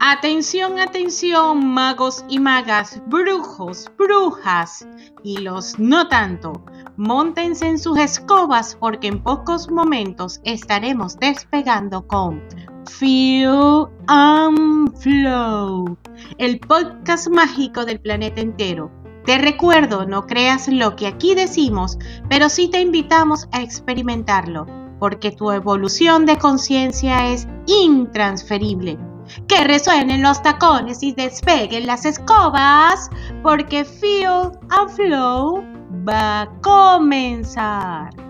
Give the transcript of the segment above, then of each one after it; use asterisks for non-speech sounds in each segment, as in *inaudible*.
Atención, atención, magos y magas, brujos, brujas y los no tanto. Móntense en sus escobas porque en pocos momentos estaremos despegando con Feel and Flow, el podcast mágico del planeta entero. Te recuerdo, no creas lo que aquí decimos, pero sí te invitamos a experimentarlo, porque tu evolución de conciencia es intransferible. Que resuenen los tacones y despeguen las escobas, porque Feel and Flow va a comenzar.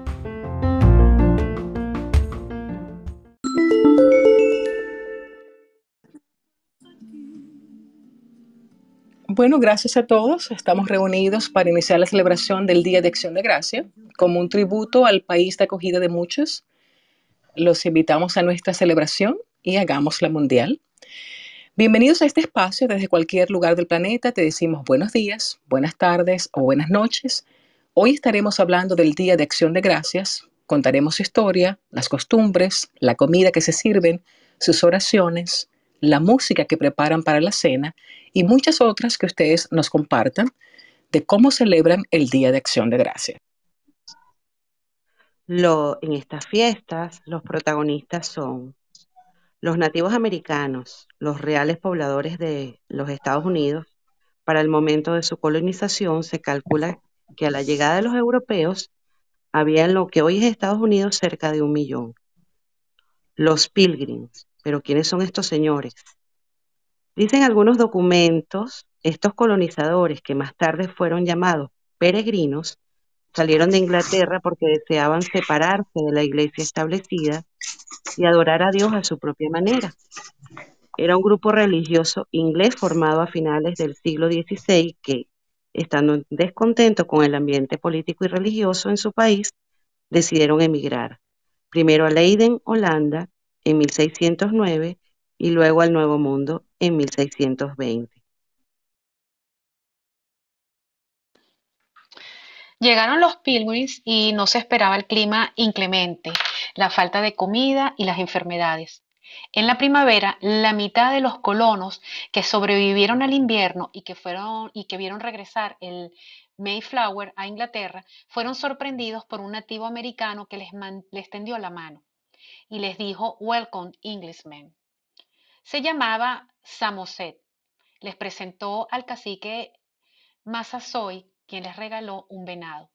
Bueno, gracias a todos. Estamos reunidos para iniciar la celebración del Día de Acción de Gracia como un tributo al país de acogida de muchos. Los invitamos a nuestra celebración y hagámosla mundial. Bienvenidos a este espacio desde cualquier lugar del planeta. Te decimos buenos días, buenas tardes o buenas noches. Hoy estaremos hablando del Día de Acción de Gracias. Contaremos su historia, las costumbres, la comida que se sirven, sus oraciones, la música que preparan para la cena y muchas otras que ustedes nos compartan de cómo celebran el Día de Acción de Gracias. Lo, en estas fiestas, los protagonistas son los nativos americanos, los reales pobladores de los Estados Unidos. Para el momento de su colonización se calcula que a la llegada de los europeos había en lo que hoy es Estados Unidos cerca de un millón. Los pilgrims, pero ¿quiénes son estos señores? Dicen algunos documentos, estos colonizadores que más tarde fueron llamados peregrinos, salieron de Inglaterra porque deseaban separarse de la iglesia establecida y adorar a Dios a su propia manera. Era un grupo religioso inglés formado a finales del siglo XVI que, estando descontento con el ambiente político y religioso en su país, decidieron emigrar, primero a Leiden, Holanda, en 1609 y luego al Nuevo Mundo en 1620. Llegaron los pilgrims y no se esperaba el clima inclemente, la falta de comida y las enfermedades. En la primavera, la mitad de los colonos que sobrevivieron al invierno y que, fueron, y que vieron regresar el Mayflower a Inglaterra fueron sorprendidos por un nativo americano que les, les tendió la mano y les dijo Welcome, Englishmen. Se llamaba Samoset. Les presentó al cacique Massasoit, quien les regaló un venado.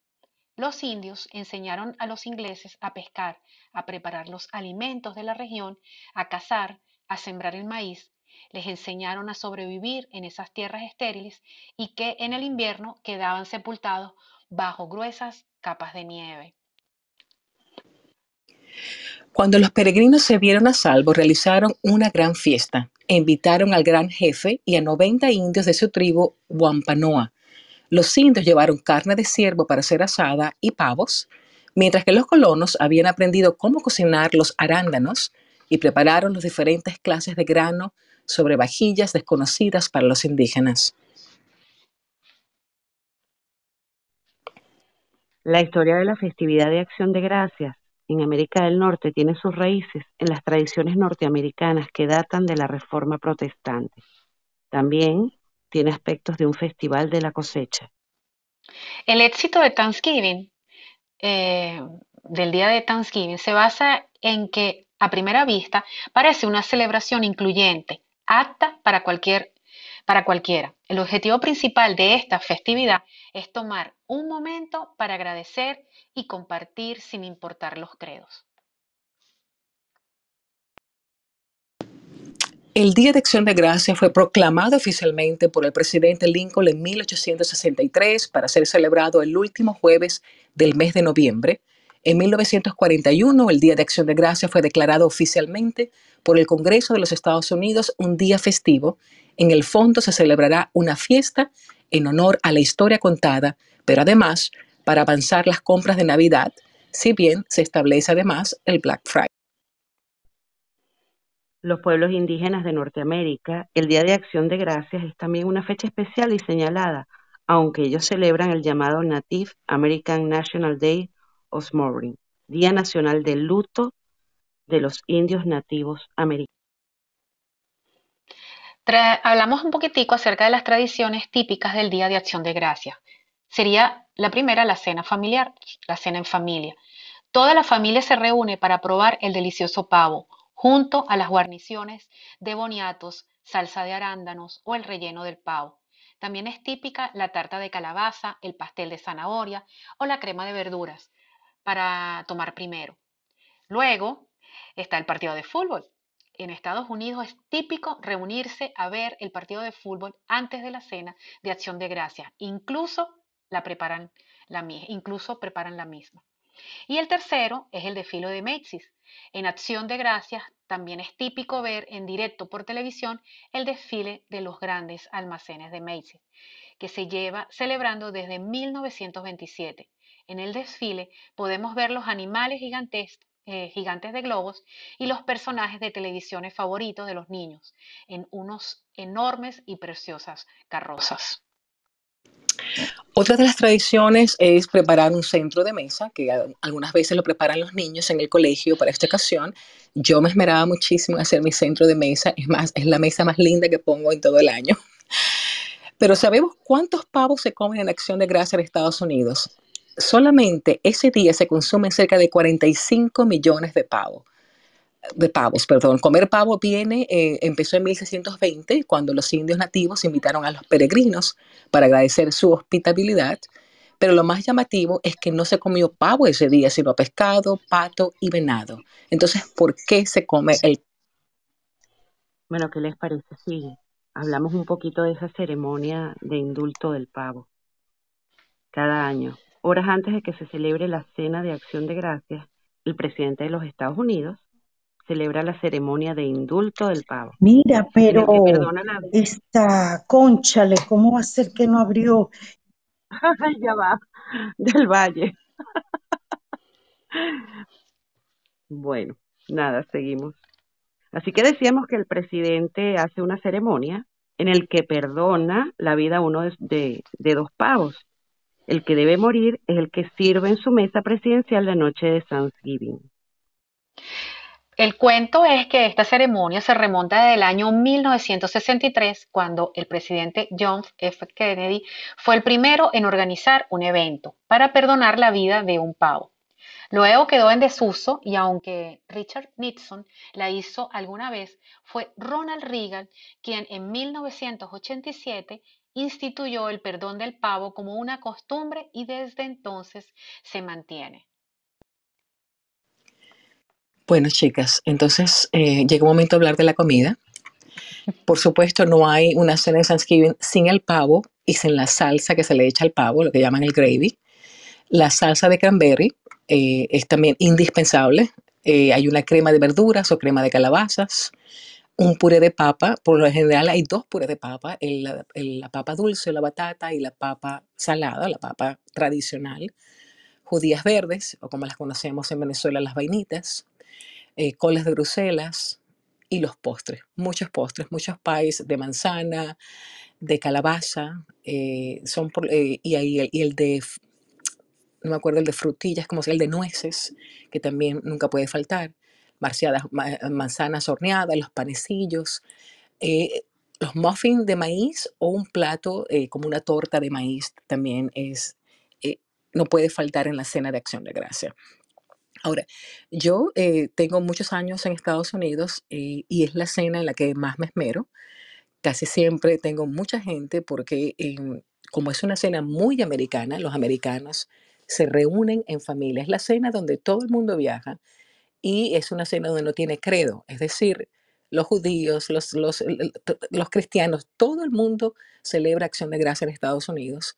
Los indios enseñaron a los ingleses a pescar, a preparar los alimentos de la región, a cazar, a sembrar el maíz. Les enseñaron a sobrevivir en esas tierras estériles y que en el invierno quedaban sepultados bajo gruesas capas de nieve. Cuando los peregrinos se vieron a salvo, realizaron una gran fiesta invitaron al gran jefe y a 90 indios de su tribu Wampanoa los indios llevaron carne de ciervo para ser asada y pavos, mientras que los colonos habían aprendido cómo cocinar los arándanos y prepararon las diferentes clases de grano sobre vajillas desconocidas para los indígenas. La historia de la festividad de acción de gracias en América del Norte tiene sus raíces en las tradiciones norteamericanas que datan de la Reforma Protestante. También tiene aspectos de un festival de la cosecha. El éxito de Thanksgiving, eh, del día de Thanksgiving, se basa en que a primera vista parece una celebración incluyente, apta para, cualquier, para cualquiera. El objetivo principal de esta festividad es tomar un momento para agradecer y compartir sin importar los credos. El Día de Acción de Gracia fue proclamado oficialmente por el presidente Lincoln en 1863 para ser celebrado el último jueves del mes de noviembre. En 1941, el Día de Acción de Gracia fue declarado oficialmente por el Congreso de los Estados Unidos un día festivo. En el fondo se celebrará una fiesta en honor a la historia contada, pero además para avanzar las compras de Navidad, si bien se establece además el Black Friday los pueblos indígenas de Norteamérica, el Día de Acción de Gracias es también una fecha especial y señalada, aunque ellos celebran el llamado Native American National Day Mourning, Día Nacional del Luto de los Indios Nativos Americanos. hablamos un poquitico acerca de las tradiciones típicas del Día de Acción de Gracias. Sería la primera la cena familiar, la cena en familia. Toda la familia se reúne para probar el delicioso pavo, junto a las guarniciones de boniatos, salsa de arándanos o el relleno del pavo. También es típica la tarta de calabaza, el pastel de zanahoria o la crema de verduras para tomar primero. Luego está el partido de fútbol. En Estados Unidos es típico reunirse a ver el partido de fútbol antes de la cena de acción de gracias. Incluso la preparan la, incluso preparan la misma. Y el tercero es el desfile de Macy's. En Acción de Gracias también es típico ver en directo por televisión el desfile de los grandes almacenes de Macy's, que se lleva celebrando desde 1927. En el desfile podemos ver los animales gigantes, eh, gigantes de globos y los personajes de televisiones favoritos de los niños en unos enormes y preciosas carrozas. Otra de las tradiciones es preparar un centro de mesa, que algunas veces lo preparan los niños en el colegio para esta ocasión. Yo me esmeraba muchísimo en hacer mi centro de mesa, es más, es la mesa más linda que pongo en todo el año. *laughs* Pero ¿sabemos cuántos pavos se comen en Acción de Gracia en Estados Unidos? Solamente ese día se consumen cerca de 45 millones de pavos de pavos, perdón. Comer pavo viene, eh, empezó en 1620, cuando los indios nativos invitaron a los peregrinos para agradecer su hospitalidad, pero lo más llamativo es que no se comió pavo ese día, sino pescado, pato y venado. Entonces, ¿por qué se come el Bueno, ¿qué les parece? Sí, hablamos un poquito de esa ceremonia de indulto del pavo. Cada año, horas antes de que se celebre la cena de acción de gracias, el presidente de los Estados Unidos celebra la ceremonia de indulto del pavo. Mira, pero esta conchale, ¿cómo va a ser que no abrió? *laughs* ya va, del valle. bueno, nada, seguimos. Así que decíamos que el presidente hace una ceremonia en el que perdona la vida a uno de, de dos pavos. El que debe morir es el que sirve en su mesa presidencial la noche de Thanksgiving. El cuento es que esta ceremonia se remonta del año 1963, cuando el presidente John F. Kennedy fue el primero en organizar un evento para perdonar la vida de un pavo. Luego quedó en desuso y aunque Richard Nixon la hizo alguna vez, fue Ronald Reagan quien en 1987 instituyó el perdón del pavo como una costumbre y desde entonces se mantiene. Bueno, chicas, entonces eh, llega un momento de hablar de la comida. *laughs* Por supuesto, no hay una cena de Thanksgiving sin el pavo y sin la salsa que se le echa al pavo, lo que llaman el gravy. La salsa de cranberry eh, es también indispensable. Eh, hay una crema de verduras o crema de calabazas, un puré de papa. Por lo general hay dos purés de papa, la papa dulce, la batata y la papa salada, la papa tradicional. Judías verdes, o como las conocemos en Venezuela, las vainitas eh, colas de Bruselas y los postres, muchos postres, muchos pies de manzana, de calabaza, eh, son eh, y, ahí, y el de, no me acuerdo, el de frutillas, como sea el de nueces, que también nunca puede faltar, marciadas, manzanas horneadas, los panecillos, los muffins de maíz o un plato como una torta de maíz también es, no puede faltar en la cena de acción de gracia. Ahora, yo eh, tengo muchos años en Estados Unidos eh, y es la cena en la que más me esmero. Casi siempre tengo mucha gente porque como es una cena muy americana, los americanos se reúnen en familia. Es la cena donde todo el mundo viaja y es una cena donde no tiene credo. Es decir, los judíos, los, los, los cristianos, todo el mundo celebra acción de gracia en Estados Unidos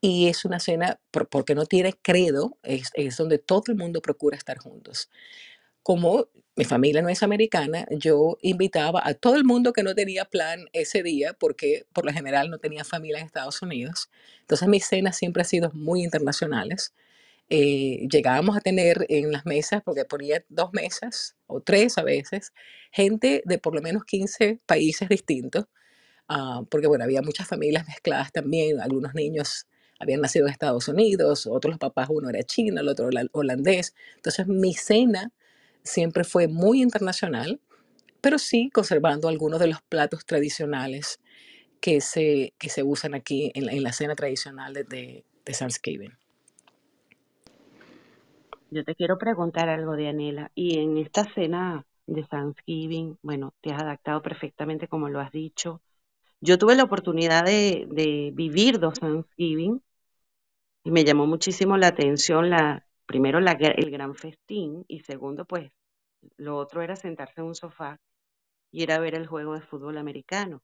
y es una cena, porque no tiene credo, es, es donde todo el mundo procura estar juntos. Como mi familia no es americana, yo invitaba a todo el mundo que no tenía plan ese día, porque por lo general no tenía familia en Estados Unidos. Entonces mis cenas siempre han sido muy internacionales. Eh, llegábamos a tener en las mesas, porque ponía dos mesas o tres a veces, gente de por lo menos 15 países distintos, ah, porque bueno, había muchas familias mezcladas también, algunos niños habían nacido en Estados Unidos, otros los papás, uno era chino, el otro holandés. Entonces mi cena siempre fue muy internacional, pero sí conservando algunos de los platos tradicionales que se, que se usan aquí en la, cena tradicional de, de, Thanksgiving. Yo te quiero preguntar algo, Dianela. Y en esta cena de Thanksgiving, bueno, te has adaptado perfectamente como lo has dicho. Yo tuve la oportunidad de, de vivir dos Thanksgiving y me llamó muchísimo la atención la, primero la, el gran festín y segundo, pues, lo otro era sentarse en un sofá y ir a ver el juego de fútbol americano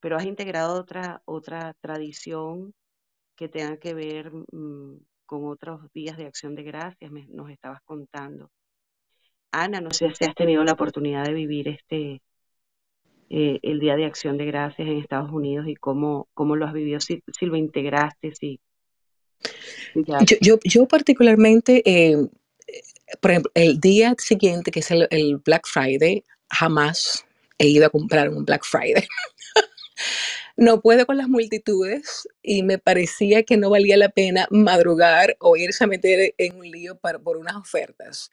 pero has integrado otra, otra tradición que tenga que ver mm, con otros días de acción de gracias, nos estabas contando. Ana, no sé si has tenido la oportunidad de vivir este eh, el Día de Acción de Gracias en Estados Unidos y cómo, cómo lo has vivido, si, lo integraste, si... yo, yo, particularmente, eh, por ejemplo, el día siguiente, que es el, el Black Friday, jamás he ido a comprar un Black Friday. *laughs* no puedo con las multitudes y me parecía que no valía la pena madrugar o irse a meter en un lío por unas ofertas.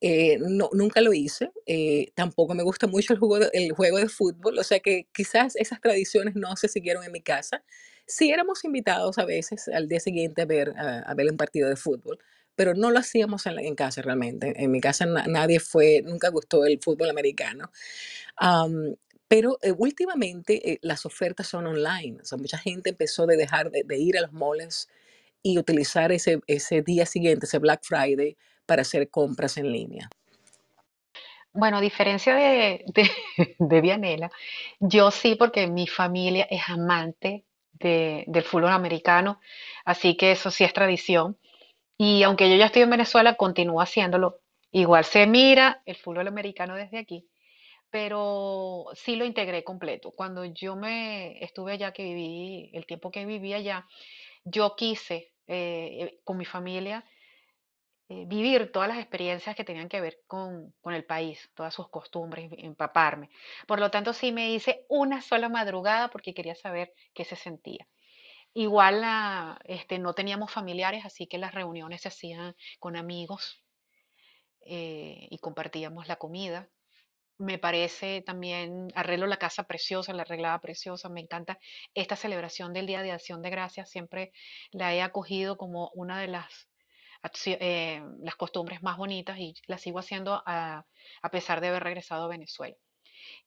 Eh, no, nunca lo hice, eh, tampoco me gusta mucho el juego, de, el juego de fútbol, o sea que quizás esas tradiciones no se siguieron en mi casa. Sí éramos invitados a veces al día siguiente a ver, a, ver un partido de fútbol, pero no lo hacíamos en, casa realmente. En mi casa nadie fue, nunca gustó el fútbol americano. Pero eh, últimamente eh, las ofertas son online. Mucha gente empezó de dejar de, ir a los malls y utilizar ese, día siguiente, ese Black Friday, para hacer compras en línea. Bueno, a diferencia de, Dianela, *laughs* yo sí, porque mi familia es amante del fútbol americano, así que eso sí es tradición. Y aunque yo ya estoy en Venezuela, continúo haciéndolo. Igual se mira el fútbol americano desde aquí pero sí lo integré completo. Cuando yo me estuve allá, que viví, el tiempo que viví allá, yo quise eh, con mi familia eh, vivir todas las experiencias que tenían que ver con, el país, todas sus costumbres, empaparme. Por lo tanto, sí me hice una sola madrugada porque quería saber qué se sentía. Igual este, no teníamos familiares, así que las reuniones se hacían con amigos eh, y compartíamos la comida me parece también, arreglo la casa preciosa, la arreglaba preciosa, me encanta esta celebración del Día de Acción de Gracias, siempre la he acogido como una de las, eh, las costumbres más bonitas y la sigo haciendo a, pesar de haber regresado a Venezuela.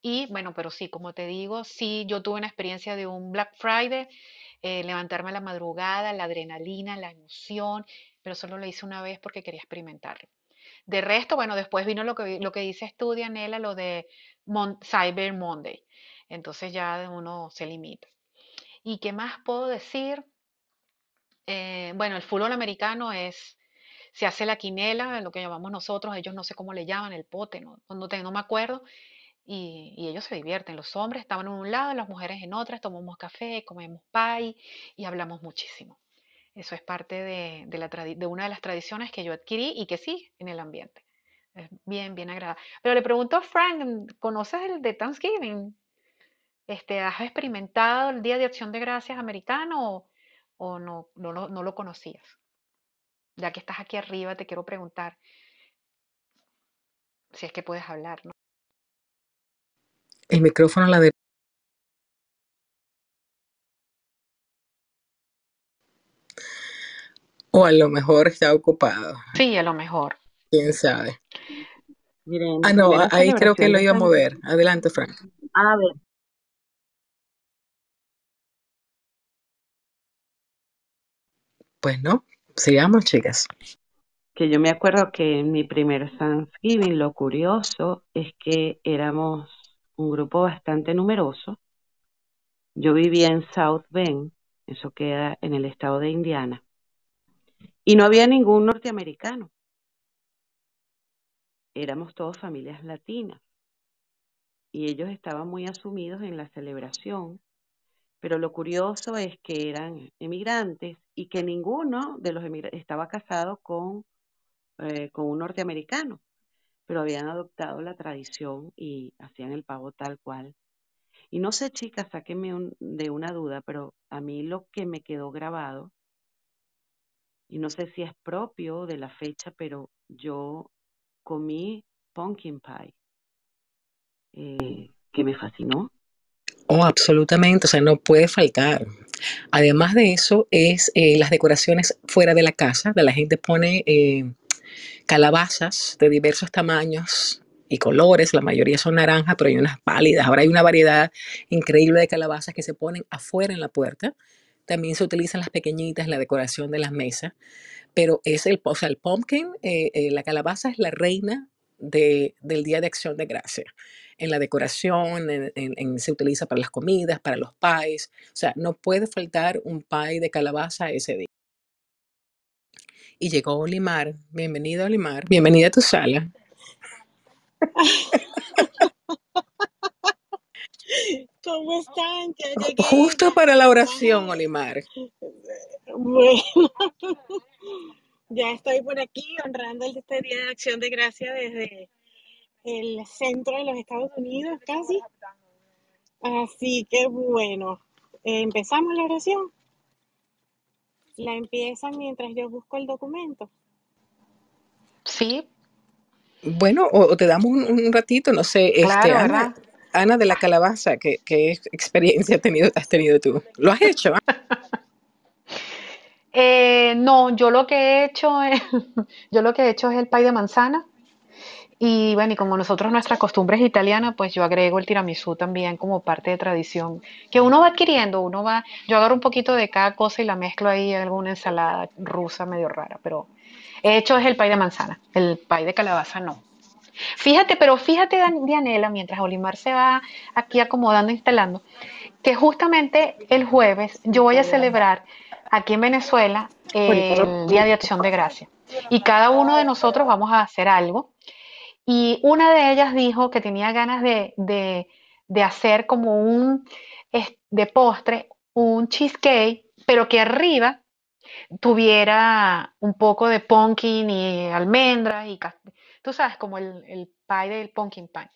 Y bueno, pero sí, como te digo, sí, yo tuve una experiencia de un Black Friday, eh, levantarme a la madrugada, la adrenalina, la emoción, pero solo lo hice una vez porque quería experimentarlo. De resto, bueno, después vino lo que, lo que dice estudia Nela, lo de Cyber Monday. Entonces ya uno se limita. ¿Y qué más puedo decir? Eh, bueno, el fútbol americano es, se hace la quinela, lo que llamamos nosotros, ellos no sé cómo le llaman, el pote, no, no, no me acuerdo, y, y, ellos se divierten. Los hombres estaban en un lado, las mujeres en otras, tomamos café, comemos pie y hablamos muchísimo. Eso es parte de, una de las tradiciones que yo adquirí y que sí en el ambiente. Es bien, bien agradable. Pero le pregunto a Frank, ¿conoces el de Thanksgiving? Este, ¿Has experimentado el Día de Acción de Gracias americano o, no, no, lo conocías? Ya que estás aquí arriba, te quiero preguntar si es que puedes hablar, ¿no? El micrófono la de O a lo mejor está ocupado. Sí, a lo mejor. ¿Quién sabe? ah, no, ahí creo que lo iba a mover. Adelante, Frank. A ver. Pues no, sigamos, chicas. Que yo me acuerdo que en mi primer Thanksgiving lo curioso es que éramos un grupo bastante numeroso. Yo vivía en South Bend, eso queda en el estado de Indiana. Y no había ningún norteamericano. Éramos todos familias latinas. Y ellos estaban muy asumidos en la celebración. Pero lo curioso es que eran emigrantes y que ninguno de los emigrantes estaba casado con, eh, con un norteamericano. Pero habían adoptado la tradición y hacían el pavo tal cual. Y no sé, chicas, sáquenme de una duda, pero a mí lo que me quedó grabado y no sé si es propio de la fecha, pero yo comí pumpkin pie, eh, que me fascinó. Oh, absolutamente, o sea, no puede faltar. Además de eso, es eh, las decoraciones fuera de la casa, de la gente pone eh, calabazas de diversos tamaños y colores, la mayoría son naranjas, pero hay unas pálidas. Ahora hay una variedad increíble de calabazas que se ponen afuera en la puerta. También se utilizan las pequeñitas la decoración de las mesas, pero es el, o sea, el pumpkin, eh, eh, la calabaza es la reina de- del Día de Acción de Gracia. En la decoración, se utiliza para las comidas, para los pies. O sea, no puede faltar un pie de calabaza ese día. Y llegó Olimar. Bienvenido, Olimar. Bienvenida a tu sala. *laughs* ¿Cómo están? Ya Ju- llegué. Justo para la oración, Olimar. bueno, *laughs* ya estoy por aquí honrando este Día de Acción de Gracia desde el centro de los Estados Unidos, casi. Así que bueno, empezamos la oración. La empiezan mientras yo busco el documento. Sí, Bueno, o, o te damos un, un ratito, no sé, este, claro, Ana, ¿verdad? Ana de la calabaza, ¿qué, experiencia has tenido, has tenido tú? ¿Lo has hecho? ah? *laughs* Eh, no, yo lo que he hecho es, *laughs* yo lo que he hecho es el pay de manzana y bueno, y como nosotros nuestra costumbre es italiana, pues yo agrego el tiramisú también como parte de tradición que uno va adquiriendo, uno va, yo agarro un poquito de cada cosa y la mezclo ahí en alguna ensalada rusa medio rara, pero he hecho es el pay de manzana, el pay de calabaza no. Fíjate, pero fíjate, Dianela, mientras Olimar se va aquí acomodando, instalando, que justamente el jueves yo voy a celebrar aquí en Venezuela el Día de Acción de Gracia. Y cada uno de nosotros vamos a hacer algo. Y una de ellas dijo que tenía ganas de, de- de hacer como un, de postre, un cheesecake, pero que arriba tuviera un poco de pumpkin y almendras y tú sabes, como el, el pie del pumpkin pie.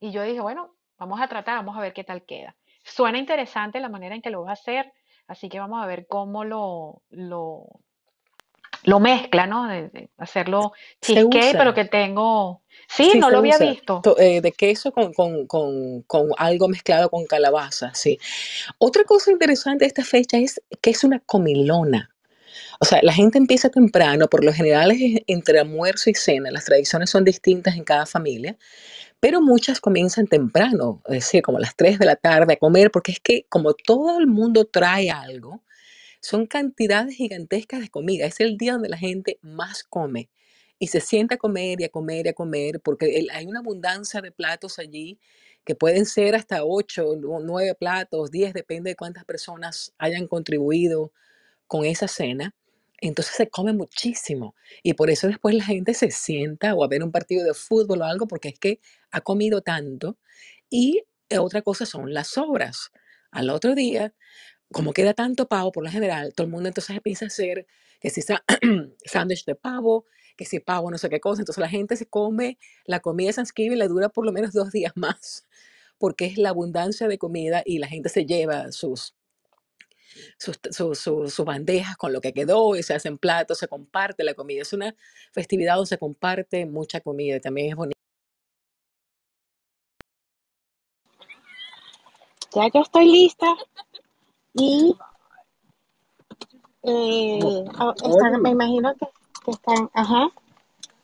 Y yo dije, bueno, vamos a tratar, vamos a ver qué tal queda. Suena interesante la manera en que lo va a hacer, así que vamos a ver cómo lo, lo, lo mezcla, ¿no? De, de hacerlo Se cheesecake, pero que tengo... Sí, sí, no lo había usa. visto. To- eh, de queso con, con, con, con algo mezclado con calabaza, sí. Otra cosa interesante de esta fecha es que es una comilona. O sea, la gente empieza temprano, por lo general es entre almuerzo y cena, las tradiciones son distintas en cada familia, pero muchas comienzan temprano, es decir, como a las 3 de la tarde a comer, porque es que como todo el mundo trae algo, son cantidades gigantescas de comida, es el día donde la gente más come y se sienta a comer y a comer y a comer, porque hay una abundancia de platos allí que pueden ser hasta 8, 9 platos, 10, depende de cuántas personas hayan contribuido con esa cena, entonces se come muchísimo. Y por eso después la gente se sienta o a ver un partido de fútbol o algo, porque es que ha comido tanto. Y eh, otra cosa son las sobras. Al otro día, como queda tanto pavo por lo general, todo el mundo entonces empieza a hacer que si *clears throat* sándwich de pavo, que si pavo no sé qué cosa. Entonces la gente se come la comida de Thanksgiving, le dura por lo menos dos días *laughs* más, porque es la abundancia de comida y la gente se lleva sus sus, su- bandejas con lo que quedó y se hacen platos, se comparte la comida. Es una festividad donde se comparte mucha comida y también es bonito. Ya yo estoy lista y eh, ah, están, me imagino que, que están, ajá.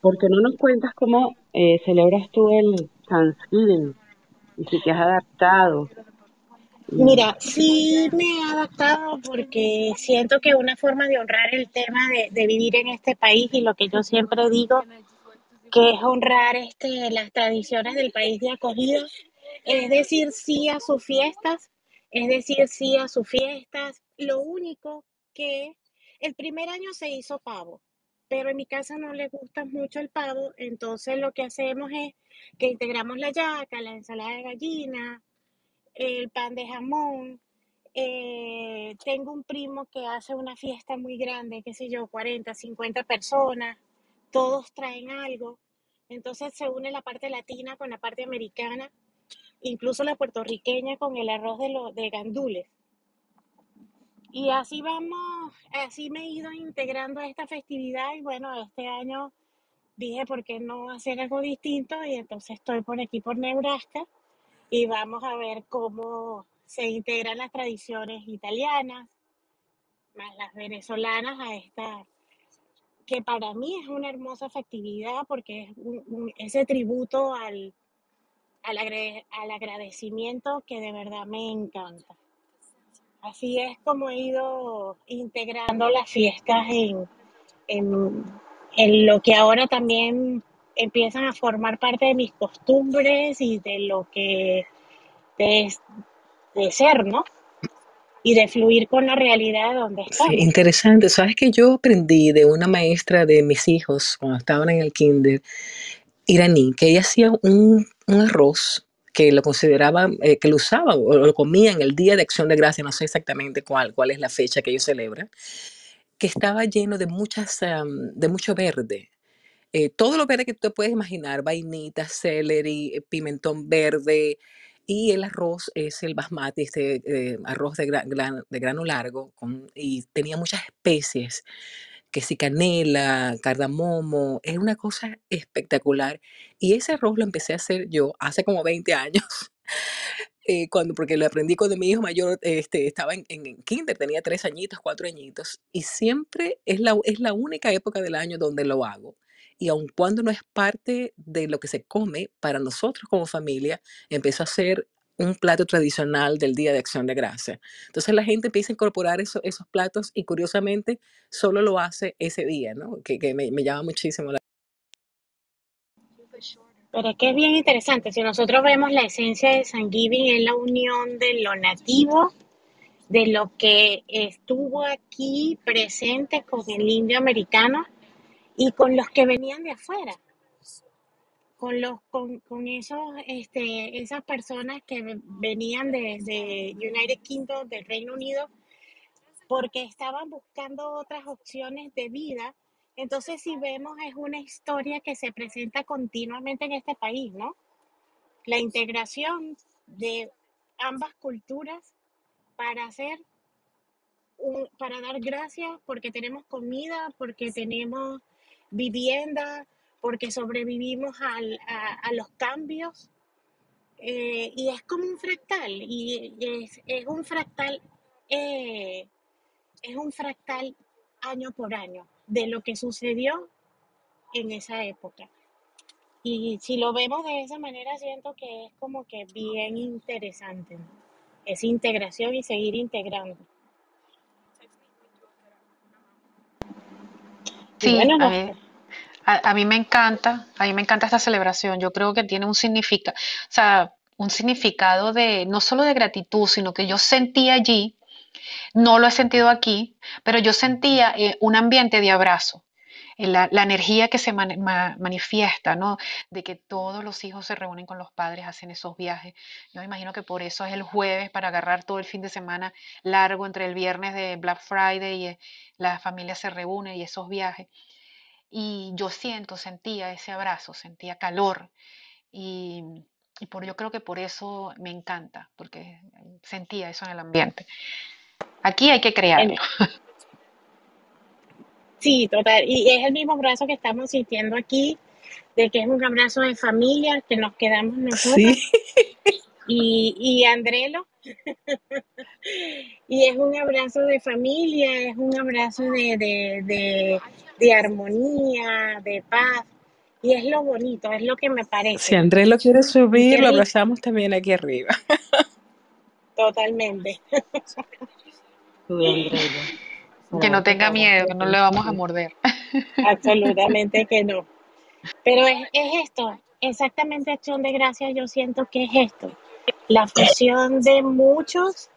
¿por qué no nos cuentas cómo eh, celebras tú el Thanksgiving y si te has adaptado? Mira, sí me he adaptado porque siento que una forma de honrar el tema de, de vivir en este país y lo que yo siempre digo, que es honrar este, las tradiciones del país de acogida, es decir sí a sus fiestas, es decir sí a sus fiestas. Lo único que el primer año se hizo pavo, pero en mi casa no le gusta mucho el pavo, entonces lo que hacemos es que integramos la yaca, la ensalada de gallina, el pan de jamón. eh, tengo un primo que hace una fiesta muy grande, qué sé yo, 40, 50 personas, todos traen algo. Entonces se une la parte latina con la parte americana, incluso la puertorriqueña con el arroz de, lo, de gandules. Y así vamos, así me he ido integrando a esta festividad y bueno, este año dije, ¿por qué no hacer algo distinto? Y entonces estoy por aquí, por Nebraska, y vamos a ver cómo se integran las tradiciones italianas, más las venezolanas a esta, que para mí es una hermosa festividad porque es ese tributo al, al, agradecimiento que de verdad me encanta. Así es como he ido integrando las fiestas en, en, lo que ahora también empiezan a formar parte de mis costumbres y de lo que de, de ser, ¿no? Y de fluir con la realidad donde. Sí, interesante. Sabes que yo aprendí de una maestra de mis hijos cuando estaban en el kinder iraní, que ella hacía un, un arroz que lo consideraban, eh, que lo usaban o lo comían el Día de Acción de Gracia, no sé exactamente cuál, cuál es la fecha que ellos celebran, que estaba lleno de, muchas, de mucho verde. Eh, todo lo verde que tú puedes imaginar, vainitas, celery, eh, pimentón verde, y el arroz es el basmati, este arroz de, de grano largo, con, y tenía muchas especies, que si canela, cardamomo, es una cosa espectacular. Y ese arroz lo empecé a hacer yo hace como 20 años. *laughs* Eh, cuando, porque lo aprendí cuando mi hijo mayor este, estaba en, en, kinder, tenía tres añitos, cuatro añitos, y siempre es la, es la única época del año donde lo hago. Y aun cuando no es parte de lo que se come, para nosotros como familia, empezó a ser un plato tradicional del Día de Acción de Gracia. Entonces la gente empieza a incorporar esos platos y curiosamente solo lo hace ese día, ¿no? Que, que me, me, llama muchísimo la pero es que es bien interesante. Si nosotros vemos la esencia de San Giving es la unión de lo nativo, de lo que estuvo aquí presente con el indio americano y con los que venían de afuera. Con los con, con esos este esas personas que venían de, de United Kingdom del Reino Unido porque estaban buscando otras opciones de vida. Entonces si vemos es una historia que se presenta continuamente en este país no la integración de ambas culturas para hacer un, para dar gracias porque tenemos comida porque tenemos vivienda porque sobrevivimos al, a, los cambios eh, y es como un fractal y es, es un fractal eh, es un fractal año por año de lo que sucedió en esa época. Y si lo vemos de esa manera siento que es como que bien interesante esa integración y seguir integrando. Sí, bueno, a, mí me encanta, a mí me encanta esta celebración. Yo creo que tiene un significado, o sea, un significado de no solo de gratitud, sino que yo sentí allí, no lo he sentido aquí, pero yo sentía eh, un ambiente de abrazo. Eh, la, la, energía que se manifiesta, ¿no? De que todos los hijos se reúnen con los padres, hacen esos viajes. Yo me imagino que por eso es el jueves para agarrar todo el fin de semana largo entre el viernes de Black Friday y eh, la familia se reúne y esos viajes y yo siento, sentía ese abrazo, sentía calor y, por, yo creo que por eso me encanta, porque sentía eso en el ambiente. Aquí hay que crearlo. *laughs* Sí, total. Y es el mismo abrazo que estamos sintiendo aquí, de que es un abrazo de familia, que nos quedamos nosotros. Sí. Y, y Andrelo. *laughs* y es un abrazo de familia, es un abrazo de de armonía, de paz. Y es lo bonito, es lo que me parece. Si Andrés lo quiere subir, lo abrazamos también aquí arriba. *laughs* Totalmente. que no tenga miedo, que no le vamos a morder. *laughs* Absolutamente que no. Pero es, es esto, exactamente acción de gracias, yo siento que es esto. La fusión de muchos,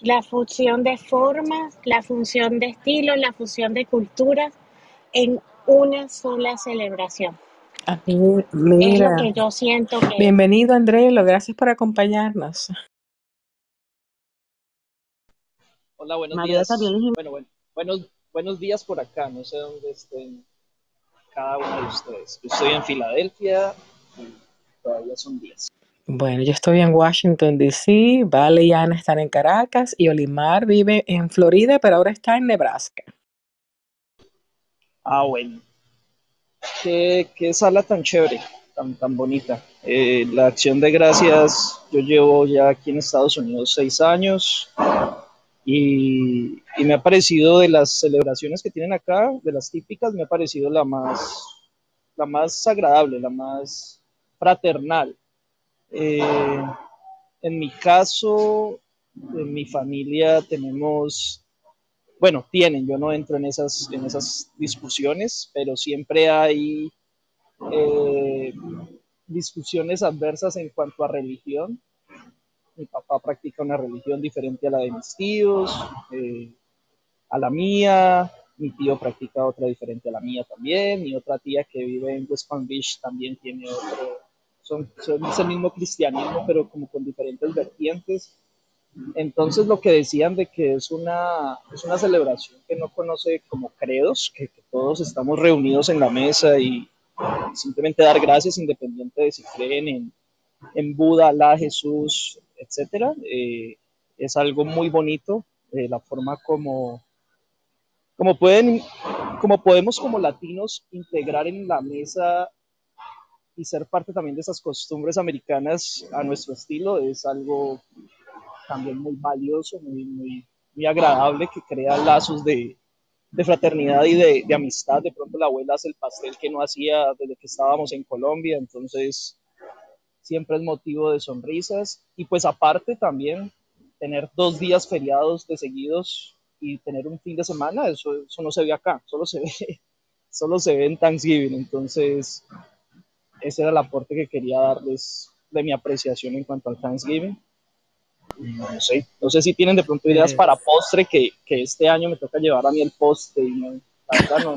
la fusión de formas, la función de estilos, la fusión de culturas en una sola celebración. mira. Es lo que yo siento que... Bienvenido, Andrelo. Gracias por acompañarnos. Hola, buenos días. Bueno, bueno, buenos, buenos días por acá. No sé dónde estén cada uno de ustedes. Yo estoy en Filadelfia y todavía son días. Bueno, yo estoy en Washington, D.C., Vale y Ana están en Caracas y Olimar vive en Florida, pero ahora está en Nebraska. Ah, bueno. Qué, sala tan chévere, tan, tan bonita. Eh, la acción de gracias, yo llevo ya aquí en Estados Unidos seis años y, y me ha parecido de las celebraciones que tienen acá, de las típicas, me ha parecido la más, la más agradable, la más fraternal eh, en mi caso, en mi familia tenemos, bueno, tienen, yo no entro en esas, en esas discusiones, pero siempre hay eh, discusiones adversas en cuanto a religión. Mi papá practica una religión diferente a la de mis tíos, eh, a la mía, mi tío practica otra diferente a la mía también, mi otra tía que vive en West Palm Beach también tiene otro, son, son el mismo cristianismo, pero como con diferentes vertientes. Entonces lo que decían de que es una, es una celebración que no conoce como credos, que, todos estamos reunidos en la mesa y simplemente dar gracias independiente de si creen en, en Buda, Alá, Jesús, etcétera, eh, es algo muy bonito, eh, la forma como, como pueden, como podemos como latinos integrar en la mesa y ser parte también de esas costumbres americanas a nuestro estilo es algo también muy valioso, muy, muy, muy agradable, que crea lazos de, de fraternidad y de, de, amistad. De pronto la abuela hace el pastel que no hacía desde que estábamos en Colombia, entonces siempre es motivo de sonrisas. Y pues aparte también tener dos días feriados de seguidos y tener un fin de semana, eso, eso no se ve acá, solo se ve, *laughs* solo se ve en Thanksgiving. Entonces ese era el aporte que quería darles de mi apreciación en cuanto al Thanksgiving. No sé, no sé si tienen de pronto ideas para postre que, que este año me toca llevar a mí el postre y no, verdad no,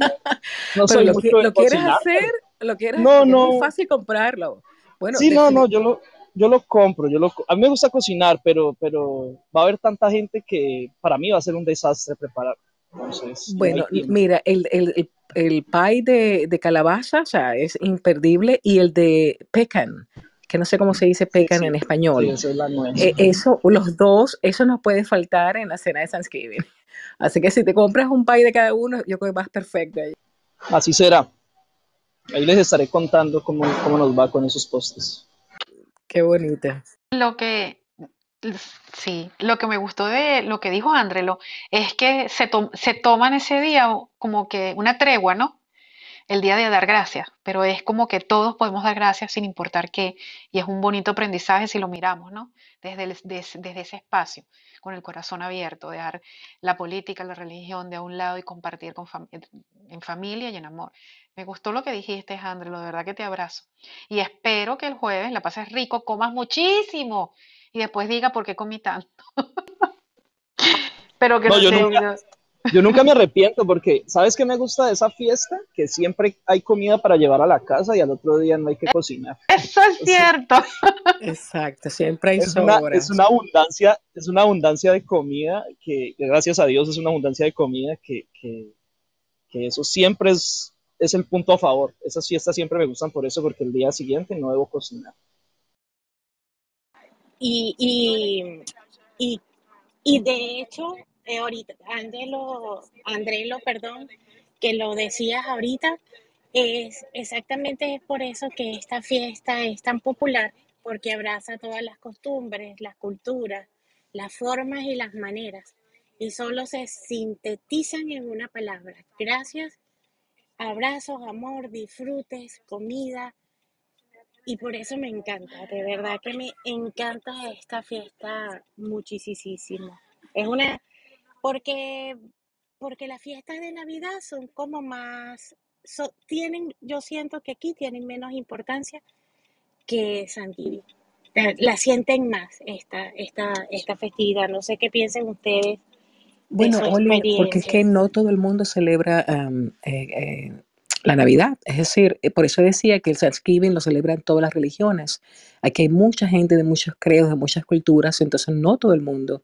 no, soy lo, mucho ¿lo quieres hacer? ¿Lo quieres no, no. Es muy fácil comprarlo. Bueno, sí, no, no, yo lo, yo lo compro, yo lo, a mí me gusta cocinar, pero, pero va a haber tanta gente que para mí va a ser un desastre preparar. Entonces, bueno, mira, el, el, el pie de, de, calabaza, o sea, es imperdible, y el de pecan, que no sé cómo se dice pecan en español. eso, es la eh, eso, los dos, eso no puede faltar en la cena de Thanksgiving. Así que si te compras un pie de cada uno, yo creo que vas perfecto ahí. Así será. Ahí les estaré contando cómo, cómo nos va con esos postes. Qué bonito. Lo que Sí, lo que me gustó de lo que dijo Andrelo es que se, se toman ese día como que una tregua, ¿no? El día de dar gracias, pero es como que todos podemos dar gracias sin importar qué, y es un bonito aprendizaje si lo miramos, ¿no? Desde, desde ese espacio, con el corazón abierto, dejar la política, la religión de a un lado y compartir con en familia y en amor. Me gustó lo que dijiste, Andrelo, de verdad que te abrazo. Y espero que el jueves la pases rico, comas muchísimo y después diga por qué comí tanto. *laughs* Pero que no, yo, nunca, yo nunca me arrepiento porque, ¿sabes qué me gusta de esa fiesta? Que siempre hay comida para llevar a la casa y al otro día no hay que cocinar. Eso es cierto. Exacto, siempre hay es una, es una abundancia, es una abundancia de comida que, gracias a Dios es una abundancia de comida que, que, que eso siempre es, es el punto a favor. Esas fiestas siempre me gustan por eso, porque el día siguiente no debo cocinar. Y, y, y, de hecho, eh, ahorita, Andrelo, perdón, que lo decías ahorita, es exactamente por eso que esta fiesta es tan popular, porque abraza todas las costumbres, las culturas, las formas y las maneras, y solo se sintetizan en una palabra. Gracias, abrazos, amor, disfrutes, comida, y por eso me encanta, de verdad que me encanta esta fiesta muchísimo. Es una, porque, porque las fiestas de Navidad son como más, tienen, yo siento que aquí tienen menos importancia que San La sienten más esta, esta, esta festividad. No sé qué piensen ustedes. bueno, porque es que no todo el mundo celebra eh, eh, la Navidad. Es decir, eh, por eso decía que el Thanksgiving lo celebran todas las religiones. Aquí hay mucha gente de muchos credos, de muchas culturas, entonces no todo el mundo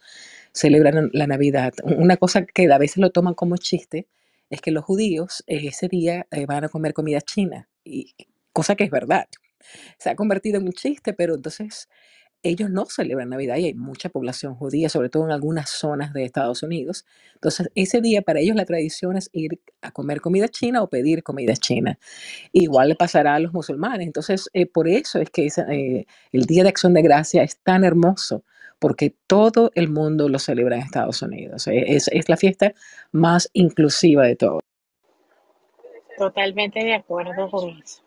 celebra la Navidad. Una cosa que a veces lo toman como chiste es que los judíos eh, ese día eh, van a comer comida china, y, cosa que es verdad. se ha convertido en un chiste, pero entonces ellos no celebran Navidad y hay mucha población judía, sobre todo en algunas zonas de Estados Unidos. Entonces, ese día para ellos la tradición es ir a comer comida china o pedir comida china. Igual le pasará a los musulmanes. Entonces, eh, por eso es que eh, el Día de Acción de Gracia es tan hermoso, porque todo el mundo lo celebra en Estados Unidos. E, es, la fiesta más inclusiva de todo. Totalmente de acuerdo con eso.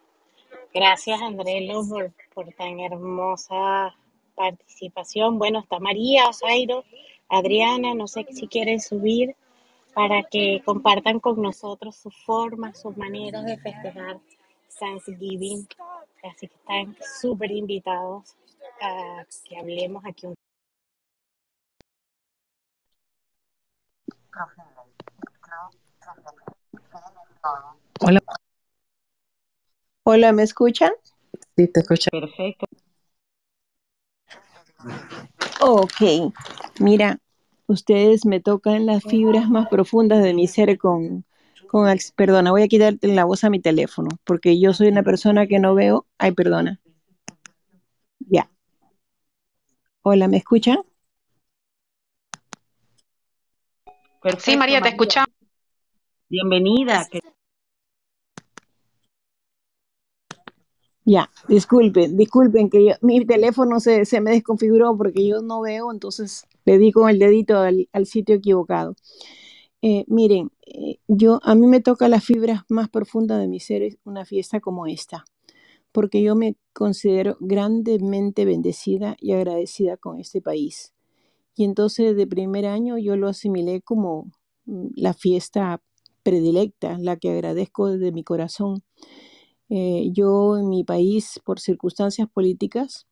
Gracias, Andrelo, por, por tan hermosa participación. Bueno, está María, Osairo, Adriana, no sé si quieren subir para que compartan con nosotros sus formas, sus maneras de festejar Thanksgiving. Así que están súper invitados a que hablemos aquí un Hola, Hola, ¿me escuchan? sí, te escucho. Perfecto. Ok, mira, ustedes me tocan las fibras más profundas de mi ser con, con, perdona, voy a quitarte la voz a mi teléfono, porque yo soy una persona que no veo, ay, perdona, ya. Hola, ¿me escuchan? Perfecto, Sí, María, te escuchamos. Bienvenida. que- Ya, disculpen, disculpen que mi teléfono se, se me desconfiguró porque yo no veo, entonces le di con el dedito al, al sitio equivocado. Eh, miren, eh, yo a mí me toca las fibras más profundas de mi ser una fiesta como esta, porque yo me considero grandemente bendecida y agradecida con este país. Y entonces de primer año yo lo asimilé como mm, la fiesta predilecta, la que agradezco desde mi corazón. Eh, yo en mi país, por circunstancias políticas,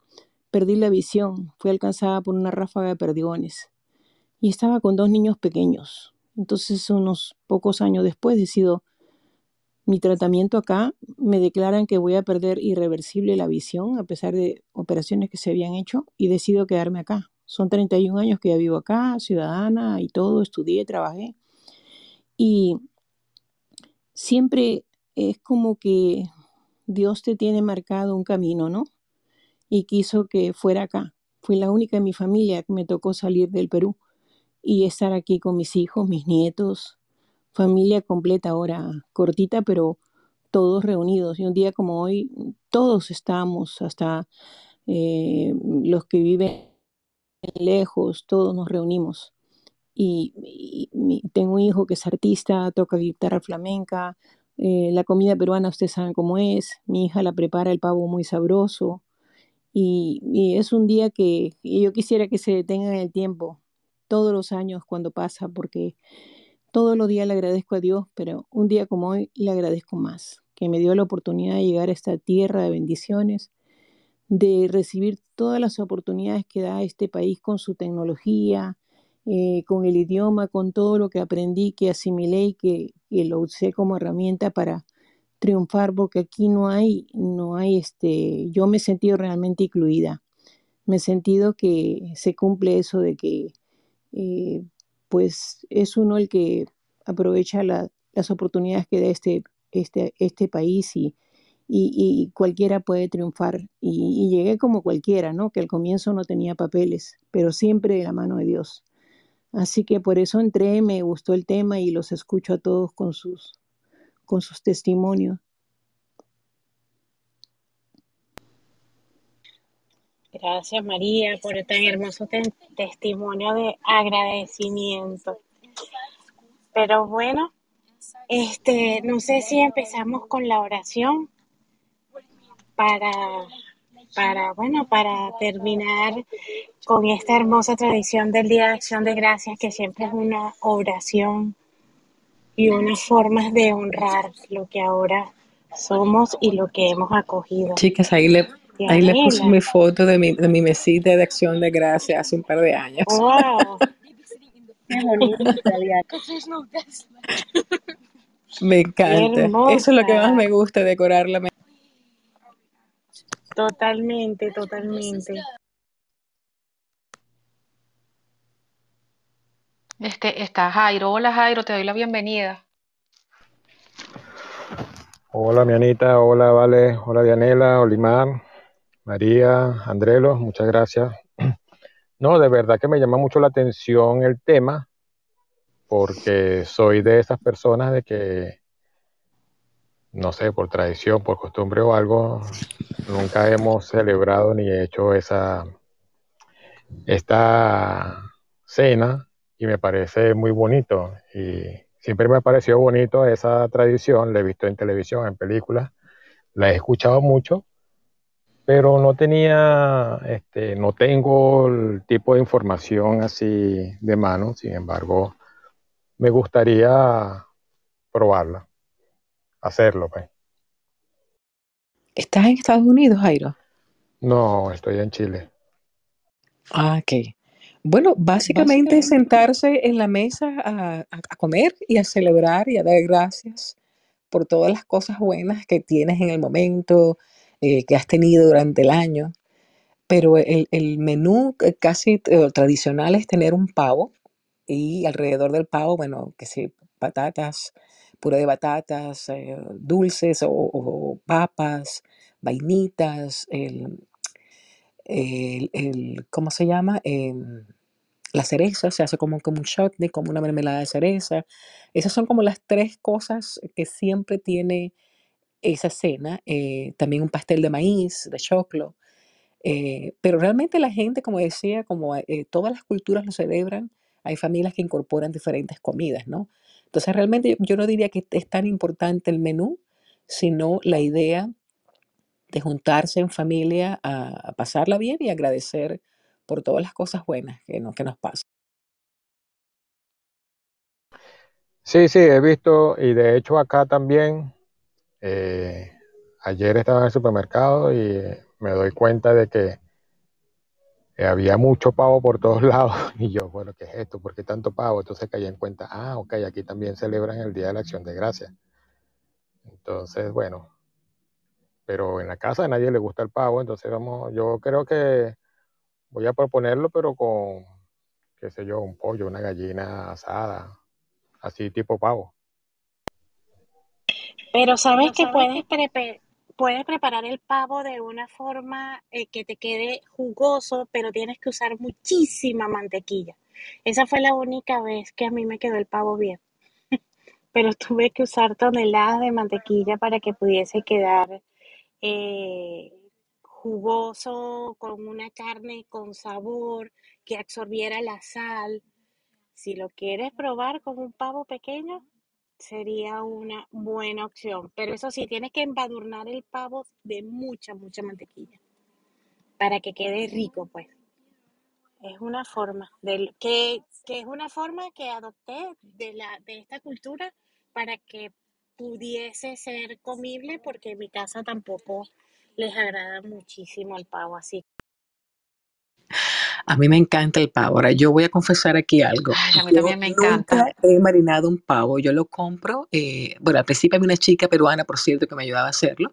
perdí la visión, fui alcanzada por una ráfaga de perdigones y estaba con dos niños pequeños. Entonces, unos pocos años después, decido mi tratamiento acá, me declaran que voy a perder irreversible la visión a pesar de operaciones que se habían hecho y decido quedarme acá. Son 31 años que ya vivo acá, ciudadana y todo, estudié, trabajé y siempre es como que Dios te tiene marcado un camino, ¿no? Y quiso que fuera acá. Fui la única en mi familia que me tocó salir del Perú y estar aquí con mis hijos, mis nietos, familia completa ahora, cortita, pero todos reunidos. Y un día como hoy, todos estamos, hasta eh, los que viven lejos, todos nos reunimos. Y, tengo un hijo que es artista, toca guitarra flamenca. Eh, la comida peruana, ustedes saben cómo es. Mi hija la prepara el pavo muy sabroso. Y, es un día que que yo quisiera que se detenga en el tiempo, todos los años cuando pasa, porque todos los días le agradezco a Dios, pero un día como hoy le agradezco más, que me dio la oportunidad de llegar a esta tierra de bendiciones, de recibir todas las oportunidades que da este país con su tecnología, eh, con el idioma, con todo lo que aprendí, que asimilé y que, lo usé como herramienta para triunfar, porque aquí no hay, no hay este, yo me he sentido realmente incluida, me he sentido que se cumple eso de que eh, pues es uno el que aprovecha la- las oportunidades que da este, este, este país y, y, y cualquiera puede triunfar. Y, y llegué como cualquiera, ¿no? Que al comienzo no tenía papeles, pero siempre de la mano de Dios. Así que por eso entré, me gustó el tema y los escucho a todos con sus, con sus testimonios. Gracias María por tan hermoso te- testimonio de agradecimiento. Pero bueno, este, no sé si empezamos con la oración para, para, bueno, para terminar con esta hermosa tradición del Día de Acción de Gracias, que siempre es una oración y unas formas de honrar lo que ahora somos y lo que hemos acogido. Chicas, ahí le, ahí le puse mi foto de mi, de mi mesita de acción de gracia hace un par de años. wow, Qué. Me qué encanta. Eso es lo que más me gusta, decorar la mesa. Totalmente, totalmente. Este, está Jairo. Hola Jairo, te doy la bienvenida. Hola, mi Anita, hola, Vale, hola, Dianela, Olimar, María, Andrelo, muchas gracias. *clears throat* No, de verdad que me llama mucho la atención el tema, porque soy de esas personas de que, no sé, por tradición, por costumbre o algo, nunca hemos celebrado ni hecho esa, esta cena y me parece muy bonito. Y siempre me ha parecido bonito esa tradición, la he visto en televisión, en películas, la he escuchado mucho, pero no tenía, este, no tengo el tipo de información así de mano, sin embargo, me gustaría probarla, hacerlo, pues. ¿Estás en Estados Unidos, Jairo? No, estoy en Chile. Ah, ok. Bueno, básicamente sentarse en la mesa a, a comer y a celebrar y a dar gracias por todas las cosas buenas que tienes en el momento, eh, que has tenido durante el año. Pero el, el menú casi eh, tradicional es tener un pavo y alrededor del pavo, bueno, que sí, patatas, puré de batatas, eh, dulces o, papas, vainitas, el, el- ¿cómo se llama? Em, la cereza, se hace como, como un chutney, como una mermelada de cereza. Esas son como las tres cosas que siempre tiene esa cena. eh, también un pastel de maíz, de choclo. eh, pero realmente la gente, como decía, como todas las culturas lo celebran, hay familias que incorporan diferentes comidas, ¿no? Entonces realmente yo, no diría que es tan importante el menú, sino la idea de juntarse en familia a, pasarla bien y agradecer por todas las cosas buenas que, que nos pasan. Sí, sí, he visto, y de hecho acá también, eh, ayer estaba en el supermercado y me doy cuenta de que eh, había mucho pavo por todos *laughs* lados. Y yo, bueno, ¿qué es esto? ¿Por qué tanto pavo? Entonces caí en cuenta, ah, ok, aquí también celebran el Día de la Acción de Gracias. Entonces, bueno, pero en la casa a nadie le gusta el pavo, entonces vamos, yo creo que voy a proponerlo, pero con, qué sé yo, un pollo, una gallina asada, así tipo pavo. Pero sabes que puedes, prepe- puedes preparar el pavo de una forma eh, que te quede jugoso, pero tienes que usar muchísima mantequilla. Esa fue la única vez que a mí me quedó el pavo bien, *laughs* pero tuve que usar toneladas de mantequilla para que pudiese quedar eh, jugoso, con una carne con sabor, que absorbiera la sal. Si lo quieres probar con un pavo pequeño, sería una buena opción. Pero eso sí, tienes que embadurnar el pavo de mucha, mucha mantequilla para que quede rico, pues. Es una forma del, que, que es una forma que adopté de la de esta cultura para que pudiese ser comible, porque en mi casa tampoco les agrada muchísimo el pavo así. A mí me encanta el pavo. Ahora, yo voy a confesar aquí algo. Ay, a mí Yo también me encanta. nunca he marinado un pavo. Yo lo compro. eh, bueno, al principio había una chica peruana, por cierto, que me ayudaba a hacerlo.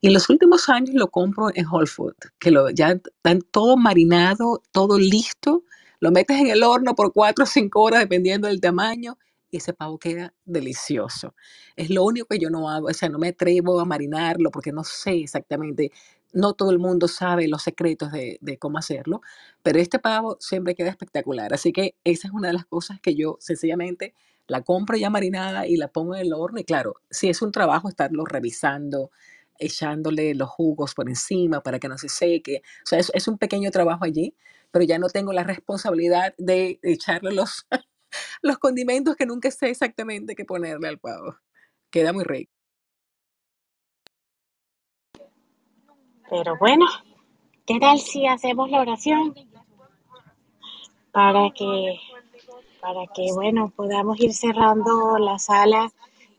Y en los últimos años lo compro en Whole Foods, que lo, ya están todo marinado, todo listo. Lo metes en el horno por cuatro o cinco horas, dependiendo del tamaño, y ese pavo queda delicioso. Es lo único que yo no hago, o sea, no me atrevo a marinarlo porque no sé exactamente, no todo el mundo sabe los secretos de, cómo hacerlo, pero este pavo siempre queda espectacular. Así que esa es una de las cosas que yo sencillamente la compro ya marinada y la pongo en el horno. Y claro, sí es un trabajo estarlo revisando, echándole los jugos por encima para que no se seque. O sea, es, es un pequeño trabajo allí, pero ya no tengo la responsabilidad de echarle los, *laughs* los condimentos que nunca sé exactamente qué ponerle al pavo. Queda muy rico. Pero bueno, ¿qué tal si hacemos la oración para que, para que, bueno, podamos ir cerrando la sala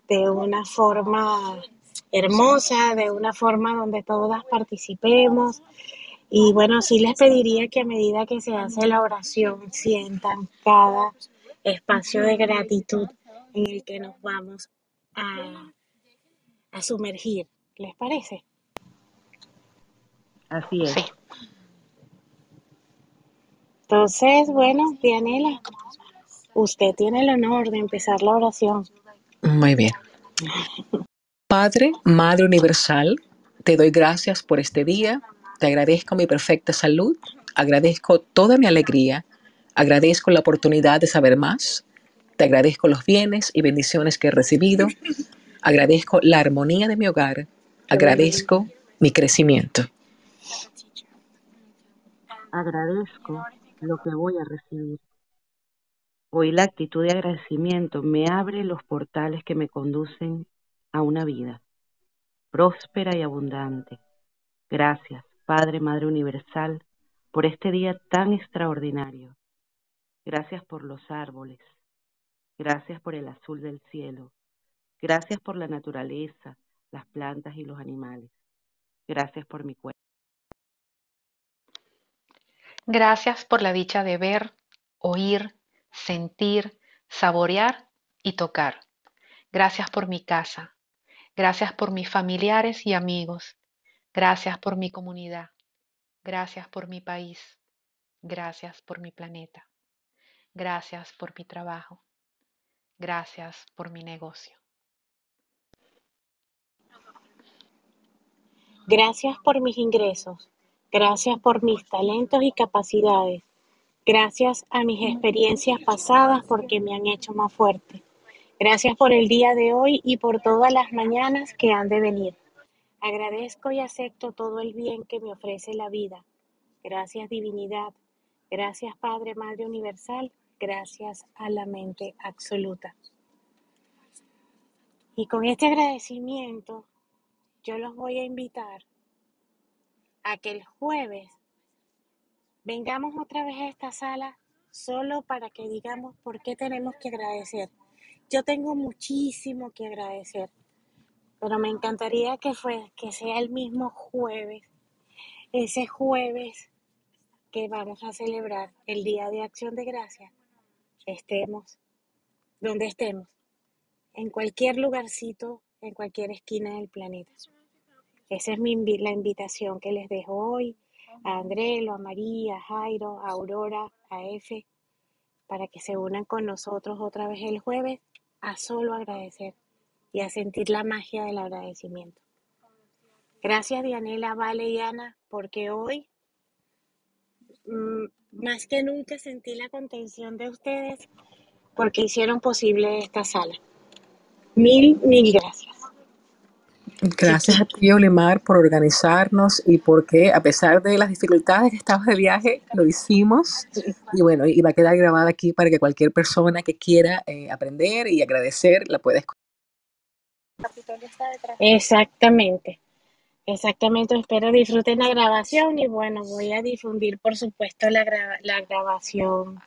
de una forma hermosa, de una forma donde todas participemos? Y bueno, sí les pediría que a medida que se hace la oración, sientan cada espacio de gratitud en el que nos vamos a, a sumergir. ¿Les parece? Así es. Sí. Entonces, bueno, Dianela, usted tiene el honor de empezar la oración. Muy bien. Padre, Madre Universal, te doy gracias por este día, te agradezco mi perfecta salud, agradezco toda mi alegría, agradezco la oportunidad de saber más, te agradezco los bienes y bendiciones que he recibido, agradezco la armonía de mi hogar, agradezco mi crecimiento. Agradezco lo que voy a recibir. Hoy la actitud de agradecimiento me abre los portales que me conducen a una vida próspera y abundante. Gracias, Padre, Madre Universal, por este día tan extraordinario. Gracias por los árboles. Gracias por el azul del cielo. Gracias por la naturaleza, las plantas y los animales. Gracias por mi cuerpo. Gracias por la dicha de ver, oír, sentir, saborear y tocar. Gracias por mi casa. Gracias por mis familiares y amigos. Gracias por mi comunidad. Gracias por mi país. Gracias por mi planeta. Gracias por mi trabajo. Gracias por mi negocio. Gracias por mis ingresos. Gracias por mis talentos y capacidades. Gracias a mis experiencias pasadas porque me han hecho más fuerte. Gracias por el día de hoy y por todas las mañanas que han de venir. Agradezco y acepto todo el bien que me ofrece la vida. Gracias divinidad. Gracias Padre, Madre Universal. Gracias a la mente absoluta. Y con este agradecimiento, yo los voy a invitar a que el jueves vengamos otra vez a esta sala solo para que digamos por qué tenemos que agradecer. Yo tengo muchísimo que agradecer, pero me encantaría que, fue, que sea el mismo jueves, ese jueves que vamos a celebrar el Día de Acción de Gracia, estemos donde estemos, en cualquier lugarcito, en cualquier esquina del planeta. Esa es mi, la invitación que les dejo hoy a Andrelo, a María, a Jairo, a Aurora, a Efe, para que se unan con nosotros otra vez el jueves a solo agradecer y a sentir la magia del agradecimiento. Gracias Dianela, Vale y Ana, porque hoy mm, más que nunca sentí la contención de ustedes porque hicieron posible esta sala. Mil, mil gracias. Gracias a ti, Olimar, por organizarnos y porque a pesar de las dificultades que estabas de viaje, lo hicimos. Y bueno, y va a quedar grabada aquí para que cualquier persona que quiera eh, aprender y agradecer la pueda escuchar. Exactamente. Exactamente, espero disfruten la grabación y bueno, voy a difundir por supuesto la, la grabación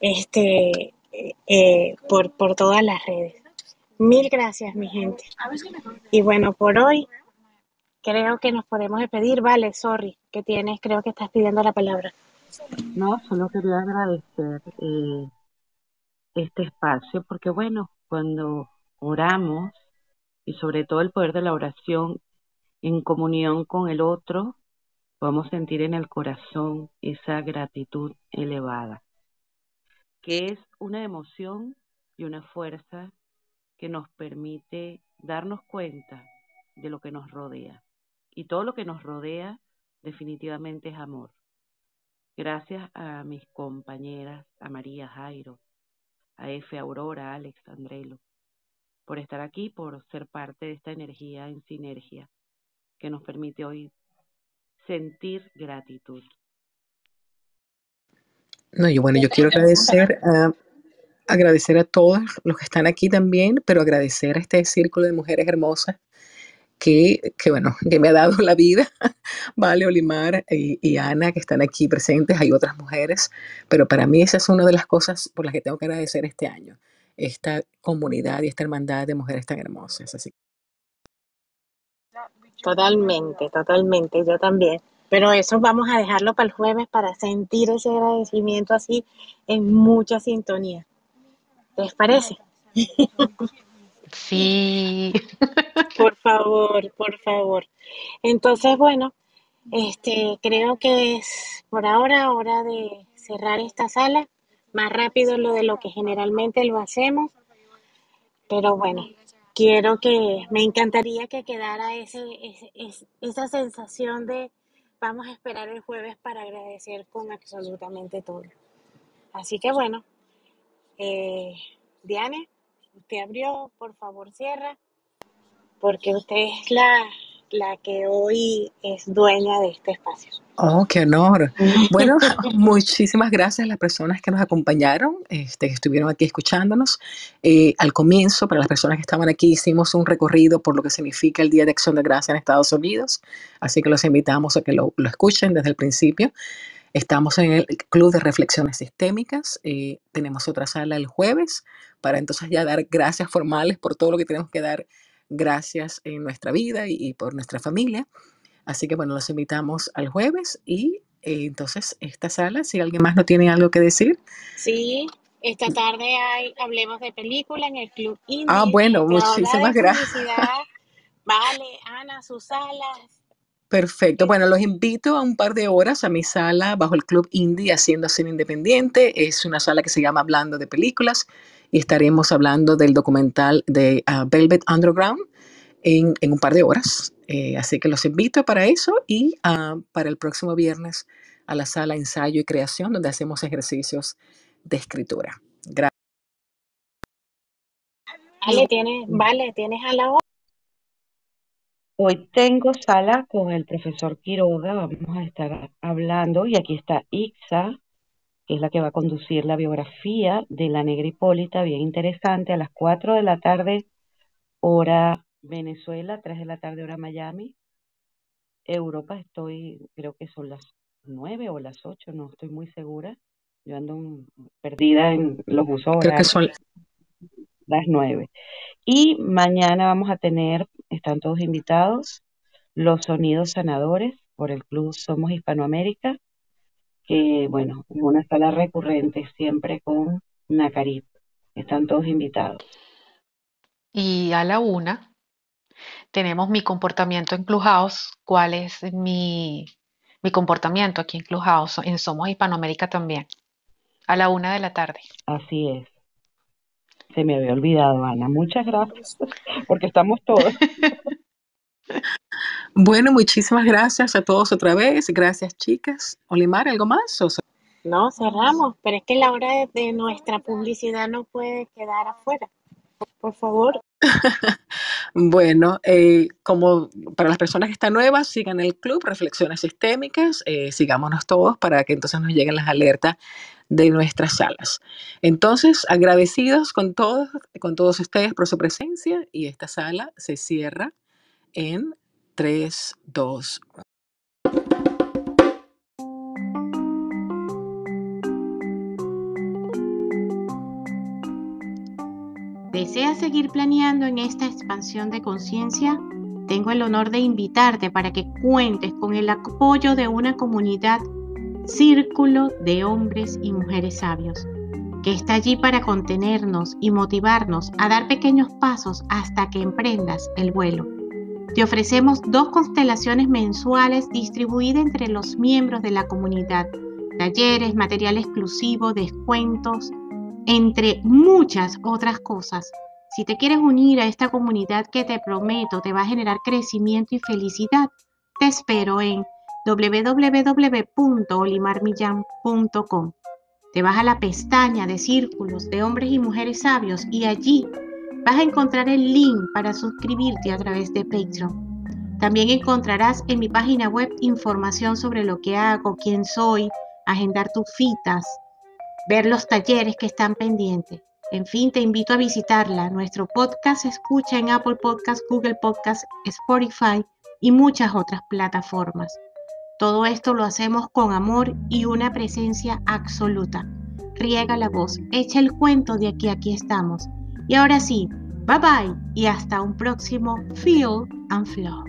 este, eh, eh, por, por todas las redes. Mil gracias, mi gente. Y bueno, por hoy creo que nos podemos despedir. Vale, sorry, que tienes, creo que estás pidiendo la palabra. No, solo quería agradecer eh, este espacio porque bueno, cuando oramos y sobre todo el poder de la oración en comunión con el otro, podemos sentir en el corazón esa gratitud elevada, que es una emoción y una fuerza que nos permite darnos cuenta de lo que nos rodea. Y todo lo que nos rodea definitivamente es amor. Gracias a mis compañeras, a María Jairo, a F. Aurora, Alex, Andrelo, por estar aquí, por ser parte de esta energía en sinergia que nos permite hoy sentir gratitud. No, yo bueno, yo quiero agradecer a, agradecer a todos los que están aquí también, pero agradecer a este círculo de mujeres hermosas que, que bueno, que me ha dado la vida, *laughs* Vale, Olimar y, y, Ana, que están aquí presentes, hay otras mujeres, pero para mí esa es una de las cosas por las que tengo que agradecer este año, esta comunidad y esta hermandad de mujeres tan hermosas. Así. Totalmente, totalmente, yo también. Pero eso vamos a dejarlo para el jueves para sentir ese agradecimiento así en mucha sintonía. ¿Les parece? Sí. *laughs* Por favor, por favor. Entonces, bueno, este, creo que es por ahora hora de cerrar esta sala. Más rápido lo de lo que generalmente lo hacemos. Pero bueno, quiero que, me encantaría que quedara ese, esa sensación de vamos a esperar el jueves para agradecer con absolutamente todo. Así que bueno, eh, Diane, usted abrió, por favor cierra, porque usted es la, la que hoy es dueña de este espacio. Oh, qué honor. *laughs* Bueno, muchísimas gracias a las personas que nos acompañaron, este, que estuvieron aquí escuchándonos. Eh, al comienzo, para las personas que estaban aquí, hicimos un recorrido por lo que significa el Día de Acción de Gracia en Estados Unidos, así que los invitamos a que lo, lo escuchen desde el principio. Estamos en el Club de Reflexiones Sistémicas. Eh, tenemos otra sala el jueves para entonces ya dar gracias formales por todo lo que tenemos que dar gracias en nuestra vida y, por nuestra familia. Así que bueno, los invitamos al jueves y eh, entonces esta sala, si alguien más no tiene algo que decir. Sí, esta tarde hay, hablemos de película en el Club Indie. Ah, bueno, muchísimas gracias. *laughs* Vale, Ana, sus salas Perfecto. Bueno, los invito a un par de horas a mi sala bajo el Club Indie Haciendo Cine Independiente. Es una sala que se llama Hablando de Películas y estaremos hablando del documental de ah, Velvet Underground en, un par de horas. Eh, así que los invito para eso y ah, para el próximo viernes a la sala Ensayo y Creación donde hacemos ejercicios de escritura. Gracias. Vale, tienes, vale, tienes a la hora. Hoy tengo sala con el profesor Quiroga, vamos a estar hablando, y aquí está Ixa, que es la que va a conducir la biografía de la negra Hipólita, bien interesante, a las 4 de la tarde, hora Venezuela, 3 de la tarde, hora Miami. Europa estoy, creo que son las 9 o las 8, no estoy muy segura. Yo ando perdida en los usos Creo que son las 9. Y mañana vamos a tener, están todos invitados, los sonidos sanadores por el Club Somos Hispanoamérica, que bueno, es una sala recurrente siempre con Nacarit. Están todos invitados. Y a la una tenemos mi comportamiento en Clubhouse. ¿Cuál es mi, mi comportamiento aquí en Clubhouse? En Somos Hispanoamérica también. A la una de la tarde. Así es. Se me había olvidado, Ana. Muchas gracias, *laughs* porque estamos todos. *laughs* Bueno, muchísimas gracias a todos otra vez. Gracias, chicas. Olimar, ¿algo más? No, cerramos, pero es que la hora de, nuestra publicidad no puede quedar afuera. Por favor. *laughs* bueno, eh, como para las personas que están nuevas, sigan el club Reflexiones Sistémicas, eh, sigámonos todos para que entonces nos lleguen las alertas de nuestras salas. Entonces, agradecidos con todos, con todos ustedes por su presencia y esta sala se cierra en 3, 2, 1. ¿Deseas seguir planeando en esta expansión de conciencia? Tengo el honor de invitarte para que cuentes con el apoyo de una comunidad círculo de hombres y mujeres sabios, que está allí para contenernos y motivarnos a dar pequeños pasos hasta que emprendas el vuelo. Te ofrecemos dos constelaciones mensuales distribuidas entre los miembros de la comunidad, talleres, material exclusivo, descuentos, entre muchas otras cosas. Si te quieres unir a esta comunidad que te prometo te va a generar crecimiento y felicidad, te espero en www.olimarmillan.com. Te vas a la pestaña de círculos de hombres y mujeres sabios y allí vas a encontrar el link para suscribirte a través de Patreon. También encontrarás en mi página web información sobre lo que hago, quién soy, agendar tus citas, ver los talleres que están pendientes. En fin, te invito a visitarla. Nuestro podcast se escucha en Apple Podcast, Google Podcast, Spotify y muchas otras plataformas. Todo esto lo hacemos con amor y una presencia absoluta. Riega la voz, echa el cuento de aquí aquí estamos. Y ahora sí, bye bye y hasta un próximo Feel and Flow.